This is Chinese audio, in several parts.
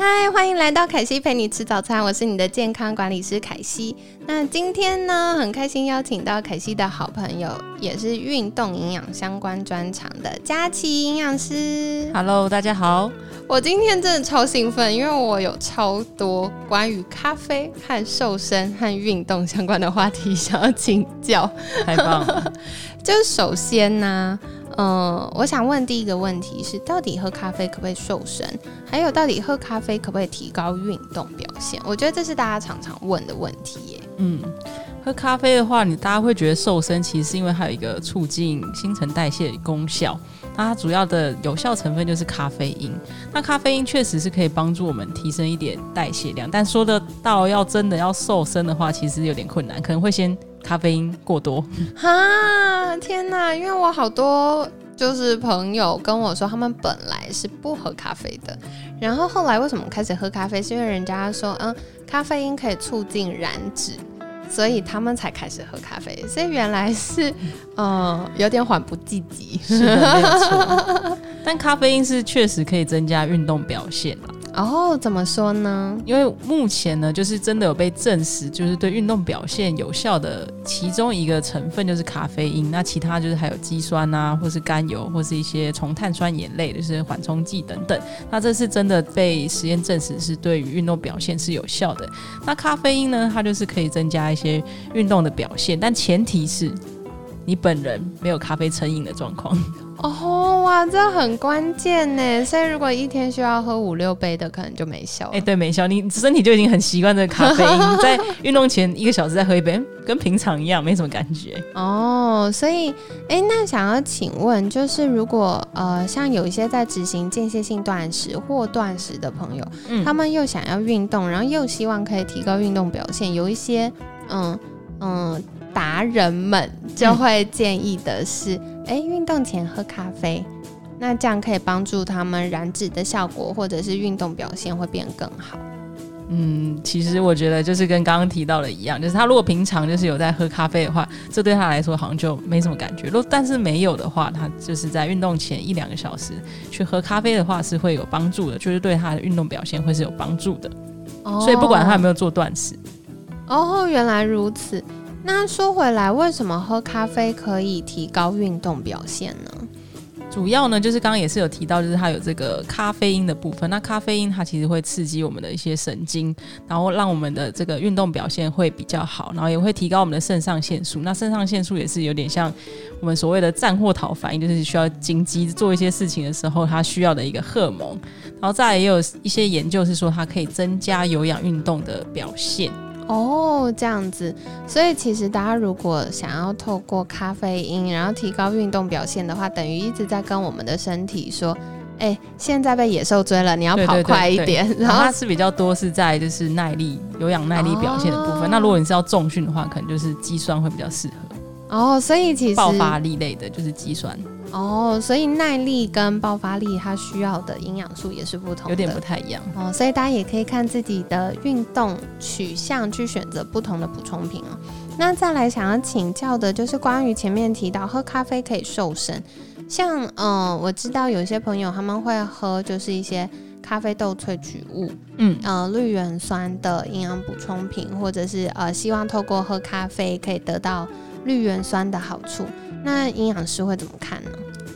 嗨，欢迎来到凯西陪你吃早餐，我是你的健康管理师凯西。那今天呢，很开心邀请到凯西的好朋友，也是运动营养相关专长的佳琪营养师。Hello，大家好。我今天真的超兴奋，因为我有超多关于咖啡和瘦身和运动相关的话题想要请教。太棒了！就是首先呢，嗯、我想问第一个问题是，到底喝咖啡可不可以瘦身？还有，到底喝咖啡可不可以提高运动表现？我觉得这是大家常常问的问题耶。嗯，喝咖啡的话，你大家会觉得瘦身，其实是因为它有一个促进新陈代谢的功效。那它主要的有效成分就是咖啡因。那咖啡因确实是可以帮助我们提升一点代谢量，但说得到要真的要瘦身的话，其实有点困难，可能会先咖啡因过多。哈，天哪！因为我好多就是朋友跟我说，他们本来是不喝咖啡的，然后后来为什么开始喝咖啡？是因为人家说，嗯，咖啡因可以促进燃脂。所以他们才开始喝咖啡，所以原来是，嗯，有点缓不济急。是的，没错。但咖啡因是确实可以增加运动表现啦。哦，怎么说呢？因为目前呢，就是真的有被证实，就是对运动表现有效的其中一个成分就是咖啡因，那其他就是还有肌酸啊，或是甘油，或是一些重碳酸盐类，就是缓冲剂等等。那这是真的被实验证实是对于运动表现是有效的。那咖啡因呢，它就是可以增加一些运动的表现，但前提是你本人没有咖啡成瘾的状况。哦，哇，这很关键呢。所以如果一天需要喝五六杯的，可能就没效了。哎、对，没效，你身体就已经很习惯这个咖啡因，在运动前一个小时再喝一杯，嗯跟平常一样，没什么感觉。哦，所以，哎，那想要请问，就是如果呃，像有一些在执行间歇性断食或断食的朋友，嗯他们又想要运动，然后又希望可以提高运动表现，有一些嗯嗯达人们就会建议的是，哎、运动前喝咖啡。那这样可以帮助他们燃脂的效果，或者是运动表现会变更好。嗯，其实我觉得就是跟刚刚提到的一样，就是他如果平常就是有在喝咖啡的话，这对他来说好像就没什么感觉。如果但是没有的话，他就是在运动前一两个小时去喝咖啡的话是会有帮助的，就是对他的运动表现会是有帮助的。哦所以不管他有没有做断食，哦，原来如此。那说回来，为什么喝咖啡可以提高运动表现呢？主要呢，就是刚刚也是有提到，就是它有这个咖啡因的部分。那咖啡因它其实会刺激我们的一些神经，然后让我们的这个运动表现会比较好，然后也会提高我们的肾上腺素。那肾上腺素也是有点像我们所谓的战或逃反应，就是需要紧急做一些事情的时候，它需要的一个荷蒙。然后再也有一些研究是说，它可以增加有氧运动的表现。哦，这样子，所以其实大家如果想要透过咖啡因，然后提高运动表现的话，等于一直在跟我们的身体说，哎、现在被野兽追了，你要跑快一对点，然后然后它是比较多是在就是耐力、有氧耐力表现的部分。哦那如果你是要重训的话，可能就是肌酸会比较适合。哦，所以其实爆发力类的就是肌酸，哦，所以耐力跟爆发力它需要的营养素也是不同的，有点不太一样。哦，所以大家也可以看自己的运动取向去选择不同的补充品哦。那再来想要请教的就是关于前面提到喝咖啡可以瘦身，像嗯、呃我知道有些朋友他们会喝就是一些咖啡豆萃取物，嗯，呃绿原酸的营养补充品，或者是呃希望透过喝咖啡可以得到绿原酸的好处。那营养师会怎么看呢？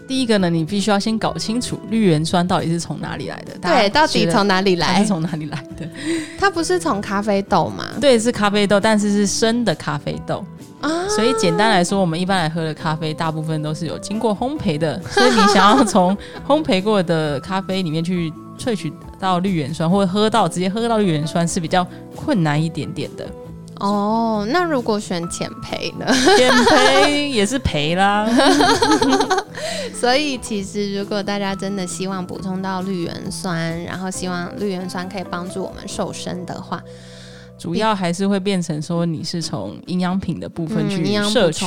第一个呢，你必须要先搞清楚绿原酸到底是从哪里来的。对，到底从哪里来它是？从哪里来的？它不是从咖啡豆吗？对，是咖啡豆，但是是生的咖啡豆。啊，所以简单来说，我们一般来喝的咖啡，大部分都是有经过烘焙的。所以你想要从烘焙过的咖啡里面去萃取到绿原酸，或者喝到直接喝到绿原酸，是比较困难一点点的。哦，那如果选浅赔呢？减赔也是赔啦。所以其实如果大家真的希望补充到绿原酸，然后希望绿原酸可以帮助我们瘦身的话，主要还是会变成说你是从营养品的部分去摄取。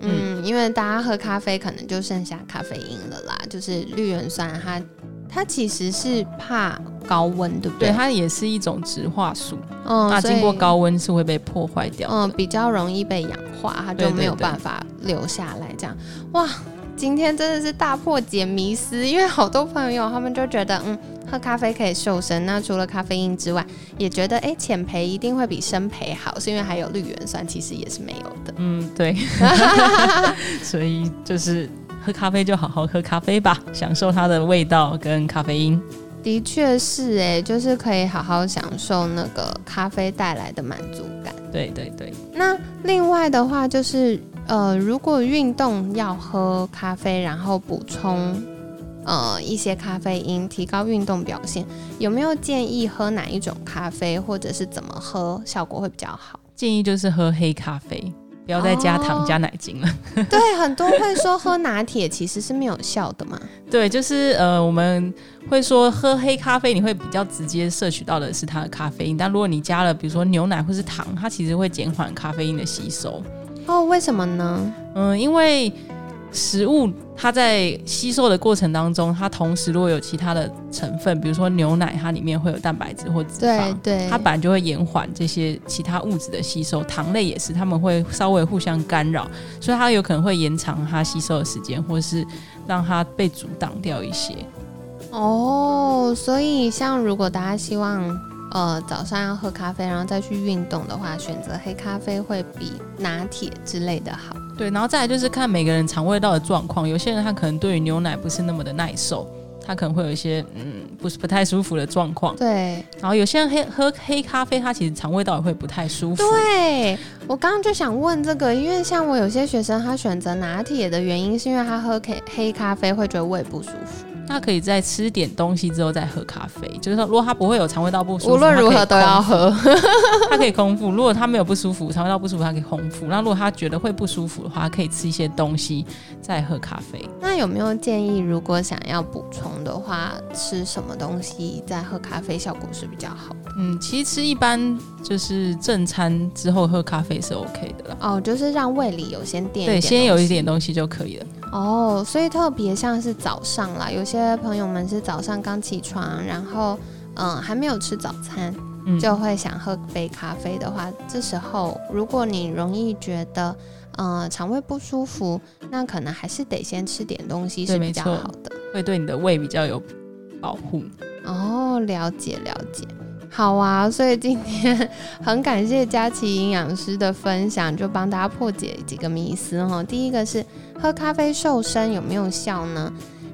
嗯，因为大家喝咖啡可能就剩下咖啡因了啦，就是绿原酸它它其实是怕高温，对不对，对？它也是一种植化素，嗯，那经过高温是会被破坏掉。嗯，比较容易被氧化，它就没有办法留下来。这样，哇，今天真的是大破解迷思，因为好多朋友他们就觉得，嗯，喝咖啡可以瘦身，那除了咖啡因之外，也觉得，哎，浅培一定会比深培好，是因为还有绿原酸，其实也是没有的。嗯，对，所以就是喝咖啡就好好喝咖啡吧，享受它的味道跟咖啡因。的确是，哎，就是可以好好享受那个咖啡带来的满足感。对对对，那另外的话就是，呃，如果运动要喝咖啡，然后补充呃一些咖啡因，提高运动表现，有没有建议喝哪一种咖啡，或者是怎么喝效果会比较好？建议就是喝黑咖啡，不要再加糖、哦加奶精了。对，很多会说喝拿铁其实是没有效的嘛。对，就是呃，我们会说喝黑咖啡，你会比较直接摄取到的是它的咖啡因，但如果你加了比如说牛奶或是糖，它其实会减缓咖啡因的吸收。哦，为什么呢？嗯，因为食物它在吸收的过程当中，它同时如果有其他的成分，比如说牛奶，它里面会有蛋白质或脂对肪。对，它本来就会延缓这些其他物质的吸收，糖类也是，它们会稍微互相干扰，所以它有可能会延长它吸收的时间，或是让它被阻挡掉一些。哦，所以像如果大家希望呃早上要喝咖啡，然后再去运动的话，选择黑咖啡会比拿铁之类的好。对，然后再来就是看每个人肠胃道的状况，有些人他可能对于牛奶不是那么的耐受，他可能会有一些嗯不是不太舒服的状况。对，然后有些人黑喝黑咖啡，他其实肠胃道也会不太舒服。对我刚刚就想问这个，因为像我有些学生，他选择拿铁的原因是因为他喝黑黑咖啡会觉得胃不舒服，他可以在吃点东西之后再喝咖啡，就是说如果他不会有肠胃道不舒服，无论如何都要喝。喝。它可以空腹，如果他没有不舒服，肠胃道不舒服，他可以空腹。那如果他觉得会不舒服的话，可以吃一些东西再喝咖啡。那有没有建议，如果想要补充的话，吃什么东西再喝咖啡效果是比较好？嗯，其实吃一般就是正餐之后喝咖啡是 OK 的了。哦，就是让胃里有先垫对，先有一点东西就可以了。哦，所以特别像是早上啦，有些朋友们是早上刚起床，然后嗯还没有吃早餐，嗯，就会想喝杯咖啡的话，这时候如果你容易觉得呃肠胃不舒服，那可能还是得先吃点东西是比较好的。会对你的胃比较有保护。哦，了解了解。好啊，所以今天很感谢佳琪营养师的分享，就帮大家破解几个迷思哈。第一个是喝咖啡瘦身有没有效呢？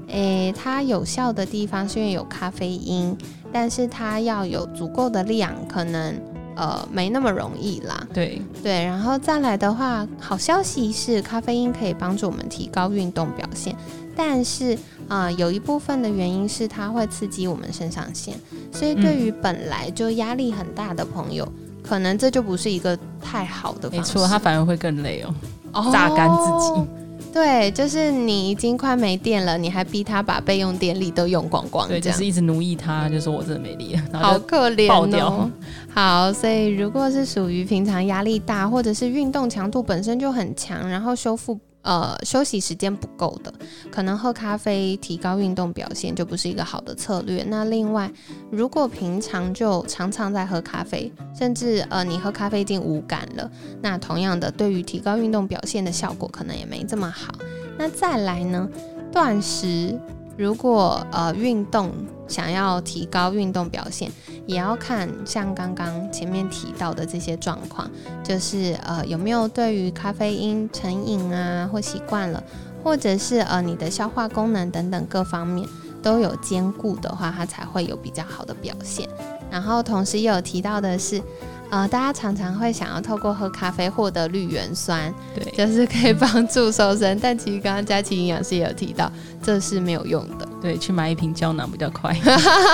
诶，它有效的地方是因为有咖啡因，但是它要有足够的量，可能呃没那么容易啦。对，对，然后再来的话，好消息是咖啡因可以帮助我们提高运动表现，但是呃有一部分的原因是它会刺激我们肾上腺，所以对于本来就压力很大的朋友，可能这就不是一个太好的方式。没错，他反而会更累哦，哦榨干自己。对，就是你已经快没电了，你还逼他把备用电力都用光光，对，就是一直奴役他，就说我真的没力了，然好可怜爆掉哦。好，所以如果是属于平常压力大，或者是运动强度本身就很强，然后修复呃休息时间不够的，可能喝咖啡提高运动表现就不是一个好的策略。那另外，如果平常就常常在喝咖啡，甚至呃你喝咖啡已经无感了，那同样的对于提高运动表现的效果可能也没这么好。那再来呢，断食如果呃运动想要提高运动表现，也要看像刚刚前面提到的这些状况，就是呃有没有对于咖啡因成瘾啊或习惯了，或者是呃你的消化功能等等各方面都有兼顾的话，它才会有比较好的表现。然后同时也有提到的是，呃，大家常常会想要透过喝咖啡获得绿原酸，对，就是可以帮助瘦身，但其实刚刚佳琪营养师也有提到，这是没有用的。对，去买一瓶胶囊比较快。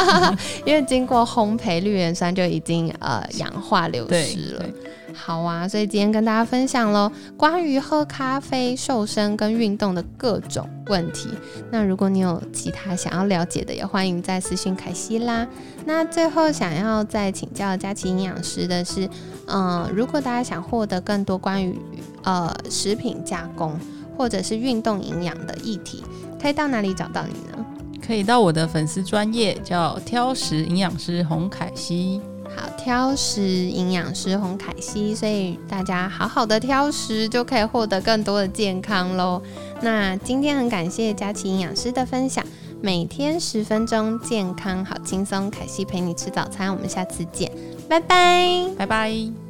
因为经过烘焙，绿原酸就已经呃氧化流失了对。好啊，所以今天跟大家分享喽，关于喝咖啡、瘦身跟运动的各种问题。那如果你有其他想要了解的，也欢迎再私信凯西啦。那最后想要再请教佳琪营养师的是，嗯，如果大家想获得更多关于呃食品加工或者是运动营养的议题，可以到哪里找到你呢？可以到我的粉丝专业叫挑食营养师洪凯西。好，挑食营养师洪凯西，所以大家好好的挑食，就可以获得更多的健康喽。那今天很感谢佳琪营养师的分享，每天十分钟，健康好轻松，凯西陪你吃早餐，我们下次见，拜拜，拜拜。